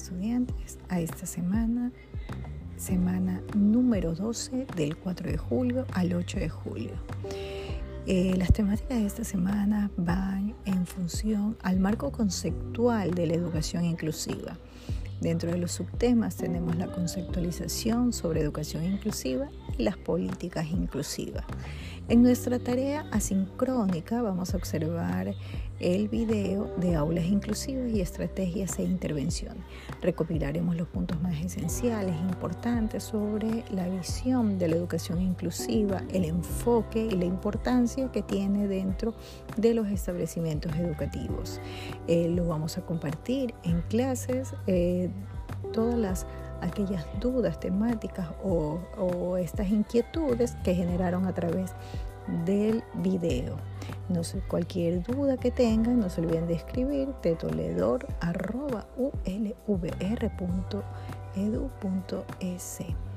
estudiantes a esta semana, semana número 12 del 4 de julio al 8 de julio. Eh, las temáticas de esta semana van en función al marco conceptual de la educación inclusiva. Dentro de los subtemas tenemos la conceptualización sobre educación inclusiva y las políticas inclusivas. En nuestra tarea asincrónica vamos a observar el video de aulas inclusivas y estrategias e intervención. Recopilaremos los puntos más esenciales e importantes sobre la visión de la educación inclusiva, el enfoque y la importancia que tiene dentro de los establecimientos educativos. Eh, lo vamos a compartir en clases. Eh, todas las aquellas dudas temáticas o, estas inquietudes que generaron a través del video. No sé, cualquier duda que tengan, no se olviden de escribir tetoledor.ulvr.edu.es.